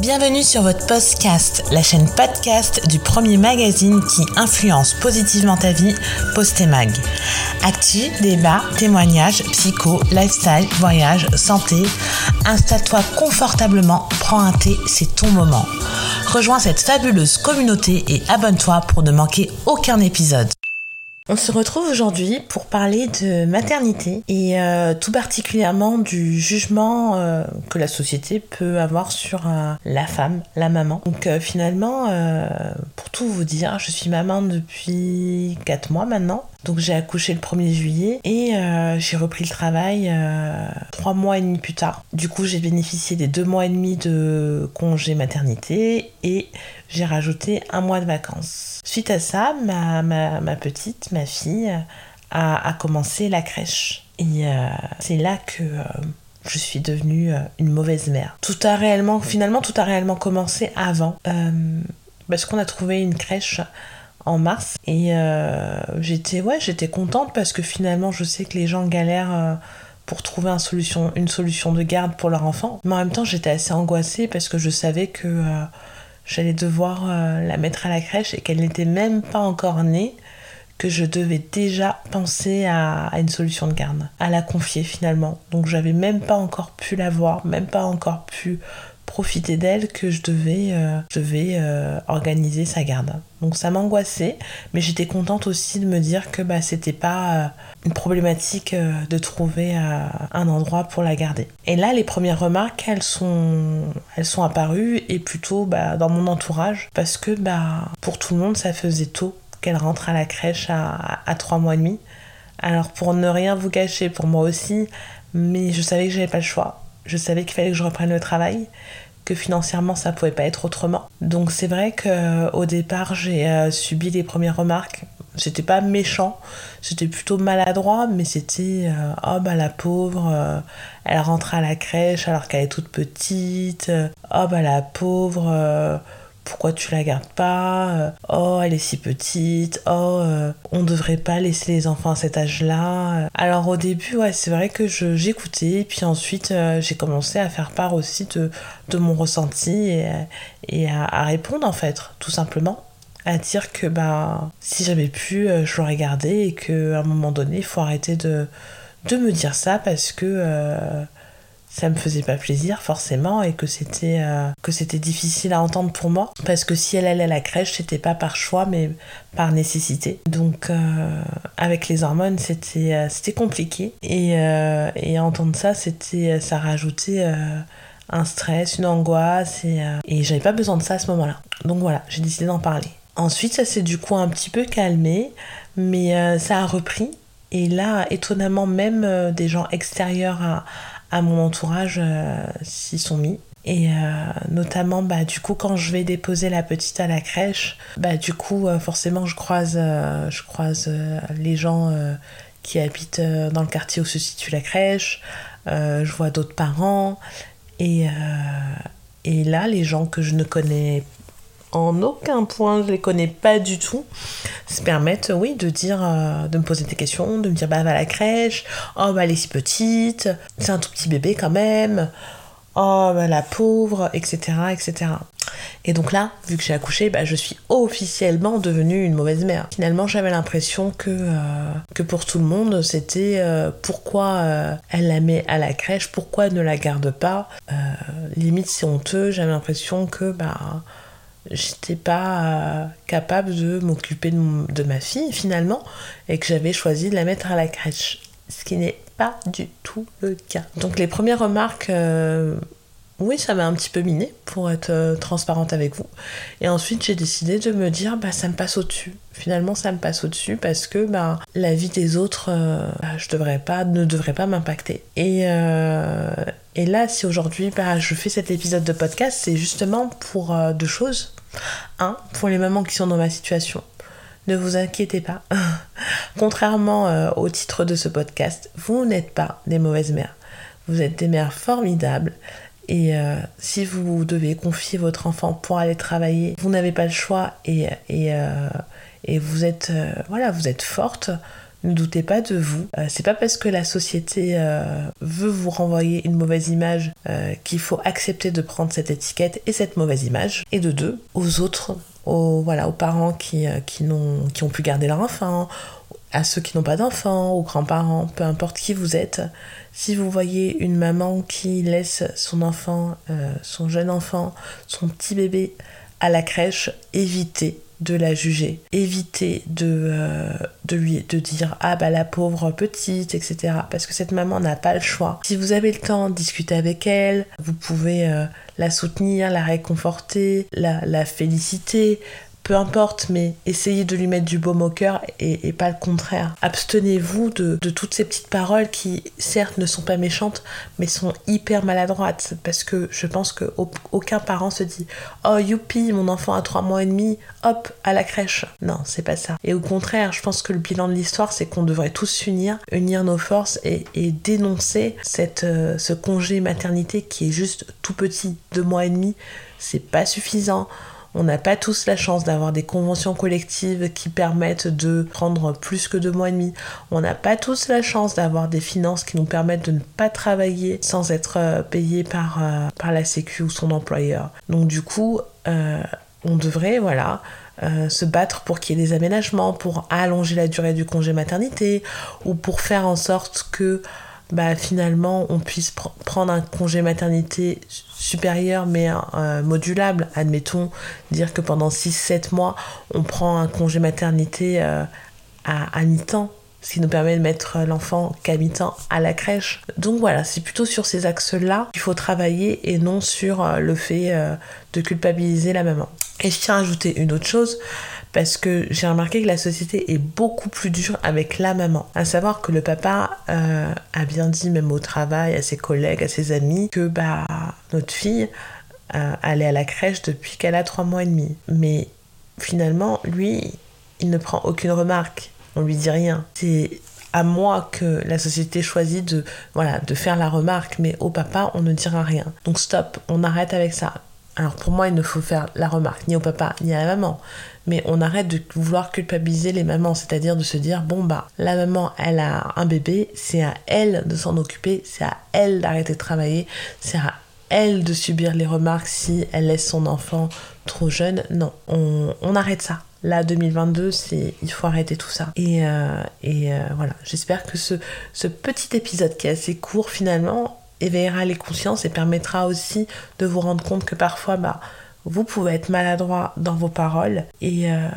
Bienvenue sur votre podcast, la chaîne podcast du premier magazine qui influence positivement ta vie, Postemag. Actu, débat, témoignages, psycho, lifestyle, voyage, santé. Installe-toi confortablement, prends un thé, c'est ton moment. Rejoins cette fabuleuse communauté et abonne-toi pour ne manquer aucun épisode. On se retrouve aujourd'hui pour parler de maternité et euh, tout particulièrement du jugement euh, que la société peut avoir sur euh, la femme, la maman. Donc finalement, pour tout vous dire, je suis maman depuis 4 mois maintenant. Donc j'ai accouché le 1er juillet et euh, j'ai repris le travail euh, trois mois et demi plus tard. Du coup j'ai bénéficié des deux mois et demi de congé maternité et j'ai rajouté un mois de vacances. Suite à ça, ma, ma, petite, ma fille, a, a, commencé la crèche. Et euh, c'est là que je suis devenue une mauvaise mère. Tout a réellement, finalement, tout a réellement commencé avant. parce qu'on a trouvé une crèche en mars. Et euh, j'étais ouais, j'étais contente parce que finalement, je sais que les gens galèrent euh, pour trouver une solution, une solution de garde pour leur enfant. Mais en même temps, j'étais assez angoissée parce que je savais que euh, j'allais devoir la mettre à la crèche et qu'elle n'était même pas encore née que je devais déjà penser à, à, une solution de garde, à la confier finalement. Donc j'avais même pas encore pu la voir, même pas encore pu profiter d'elle que je devais, euh, euh, organiser sa garde. Donc ça m'angoissait, mais j'étais contente aussi de me dire que bah, c'était pas euh, une problématique de trouver un endroit pour la garder. Et là, les premières remarques, elles sont, elles sont apparues et plutôt bah, dans mon entourage parce que bah, pour tout le monde, ça faisait tôt qu'elle rentre à la crèche à, à 3 mois et demi. Alors pour ne rien vous cacher, pour moi aussi, mais je savais que j'avais pas le choix je savais qu'il fallait que je reprenne le travail, que financièrement ça pouvait pas être autrement. Donc c'est vrai que euh, au départ j'ai euh, subi les premières remarques. C'était pas méchant, c'était plutôt maladroit, mais c'était euh, oh bah la pauvre, elle rentre à la crèche alors qu'elle est toute petite. oh bah la pauvre pourquoi tu la gardes pas euh, Oh, elle est si petite. Oh, euh, on devrait pas laisser les enfants à cet âge-là. Alors au début, ouais, c'est vrai que j'écoutais, puis ensuite euh, j'ai commencé à faire part aussi de, de mon ressenti et, et à, répondre en fait, tout simplement. À dire que bah, si j'avais pu, je l'aurais gardé et qu'à un moment donné, il faut arrêter de, de me dire ça parce que ça me faisait pas plaisir forcément et que c'était euh, que c'était difficile à entendre pour moi. Parce que si elle allait à la crèche c'était pas par choix mais par nécessité. Donc euh, avec les hormones c'était euh, c'était compliqué. Et, et entendre ça c'était ça rajoutait un stress une angoisse et, et j'avais pas besoin de ça à ce moment là donc voilà j'ai décidé d'en parler. Ensuite ça s'est du coup un petit peu calmé mais ça a repris. Et là étonnamment même des gens extérieurs à à mon entourage euh, s'y sont mis. Et euh, notamment, bah, du coup, quand je vais déposer la petite à la crèche, bah, du coup, euh, forcément, je croise, je croise les gens qui habitent dans le quartier où se situe la crèche. je vois d'autres parents. Et, et là, les gens que je ne connais en aucun point, je les connais pas du tout, se permettent, oui, de dire, euh, de me poser des questions, de me dire, bah, va à la crèche, oh, bah, elle est si petite, c'est un tout petit bébé quand même, oh, bah, la pauvre, etc., etc. Et donc là, vu que j'ai accouché, bah, je suis officiellement devenue une mauvaise mère. Finalement, j'avais l'impression que, euh, que pour tout le monde, c'était euh, pourquoi elle la met à la crèche, pourquoi elle ne la garde pas. limite, c'est honteux, j'avais l'impression que bah, j'étais pas euh, capable de m'occuper de, ma fille finalement et que j'avais choisi de la mettre à la crèche. Ce qui n'est pas du tout le cas. Donc les premières remarques, euh, oui, ça m'a un petit peu miné pour être euh, transparente avec vous. Et ensuite j'ai décidé de me dire, bah ça me passe au-dessus. Finalement ça me passe au-dessus parce que bah, la vie des autres, bah, je ne devrait pas m'impacter. Et, et là, si aujourd'hui bah, je fais cet épisode de podcast, c'est justement pour deux choses. Un, pour les mamans qui sont dans ma situation, ne vous inquiétez pas. Contrairement euh, au titre de ce podcast, vous n'êtes pas des mauvaises mères. Vous êtes des mères formidables. Et euh, si vous devez confier votre enfant pour aller travailler, vous n'avez pas le choix et, euh, vous êtes voilà, vous êtes forte. Ne doutez pas de vous. Euh, c'est pas parce que la société euh, veut vous renvoyer une mauvaise image euh, qu'il faut accepter de prendre cette étiquette et cette mauvaise image. Et de deux, aux autres, aux, voilà, aux parents qui ont pu garder leur enfant, à ceux qui n'ont pas d'enfants, aux grands-parents, peu importe qui vous êtes, si vous voyez une maman qui laisse son enfant, son jeune enfant, son petit bébé à la crèche, évitez de la juger. Évitez de, euh, lui dire ah bah la pauvre petite, etc. Parce que cette maman n'a pas le choix. Si vous avez le temps, de discuter avec elle, vous pouvez euh, la soutenir, la réconforter, la féliciter, peu importe, mais essayez de lui mettre du baume au cœur et, pas le contraire. Abstenez-vous de, toutes ces petites paroles qui, certes, ne sont pas méchantes, mais sont hyper maladroites. Parce que je pense qu'aucun parent se dit Oh, youpi, mon enfant a trois mois et demi, hop, à la crèche. Non, c'est pas ça. Et au contraire, je pense que le bilan de l'histoire, c'est qu'on devrait tous s'unir, unir nos forces et, dénoncer euh, ce congé maternité qui est juste tout petit, deux mois et demi. C'est pas suffisant. On n'a pas tous la chance d'avoir des conventions collectives qui permettent de prendre plus que deux mois et demi. On n'a pas tous la chance d'avoir des finances qui nous permettent de ne pas travailler sans être euh, payé par, euh, par la Sécu ou son employeur. Donc du coup, euh, on devrait, voilà, se battre pour qu'il y ait des aménagements, pour allonger la durée du congé maternité, ou pour faire en sorte que bah, finalement on puisse prendre un congé maternité supérieur mais euh, modulable. Admettons, dire que pendant 6-7 mois, on prend un congé maternité euh, à, mi-temps, ce qui nous permet de mettre l'enfant qu'à mi-temps à la crèche. Donc voilà, c'est plutôt sur ces axes-là qu'il faut travailler et non sur euh, le fait de culpabiliser la maman. Et je tiens à ajouter une autre chose, parce que j'ai remarqué que la société est beaucoup plus dure avec la maman. À savoir que le papa euh, a bien dit, même au travail, à ses collègues, à ses amis, que bah notre fille euh, allait à la crèche depuis qu'elle a trois mois et demi. Mais finalement, lui, il ne prend aucune remarque. On lui dit rien. C'est à moi que la société choisit de, voilà, de faire la remarque, mais au papa, on ne dira rien. Donc stop, on arrête avec ça. Alors pour moi, il ne faut faire la remarque ni au papa ni à la maman, mais on arrête de vouloir culpabiliser les mamans, c'est-à-dire de se dire bon bah la maman elle a un bébé, c'est à elle de s'en occuper, c'est à elle d'arrêter de travailler, c'est à elle de subir les remarques si elle laisse son enfant trop jeune. Non, on, arrête ça. Là, 2022, c'est il faut arrêter tout ça. Et, euh, euh, voilà, j'espère que ce, ce petit épisode qui est assez court finalement éveillera les consciences et permettra aussi de vous rendre compte que parfois, bah, vous pouvez être maladroit dans vos paroles et, euh,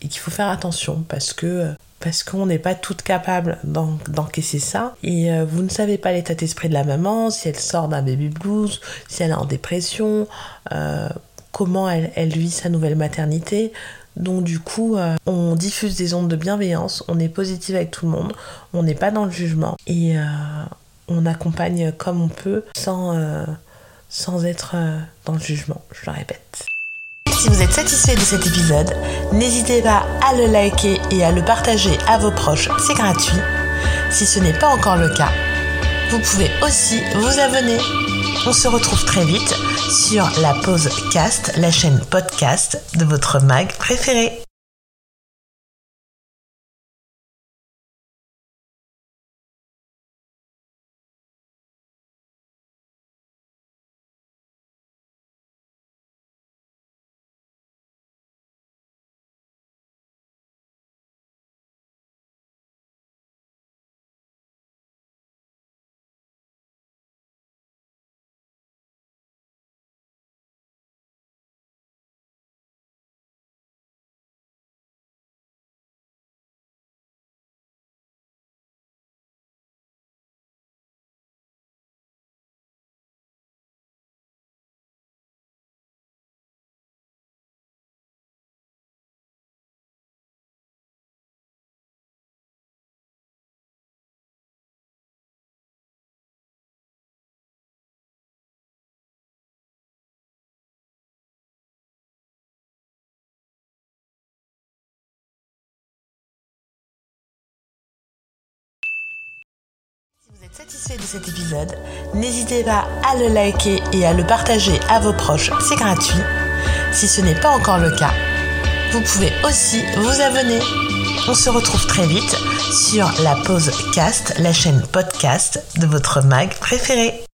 qu'il faut faire attention parce que parce qu'on n'est pas toutes capables d'encaisser ça et euh, vous ne savez pas l'état d'esprit de la maman, si elle sort d'un baby blues, si elle est en dépression, euh, comment elle, vit sa nouvelle maternité. Donc du coup, on diffuse des ondes de bienveillance, on est positif avec tout le monde, on n'est pas dans le jugement et on accompagne comme on peut sans, euh, être euh, dans le jugement, je le répète. Si vous êtes satisfait de cet épisode, n'hésitez pas à le liker et à le partager à vos proches, c'est gratuit. Si ce n'est pas encore le cas, vous pouvez aussi vous abonner. On se retrouve très vite sur la pause cast, la chaîne podcast de votre mag préféré. Satisfait de cet épisode, n'hésitez pas à le liker et à le partager à vos proches, c'est gratuit. Si ce n'est pas encore le cas, vous pouvez aussi vous abonner. on se retrouve très vite sur la pause cast, la chaîne podcast de votre mag préféré.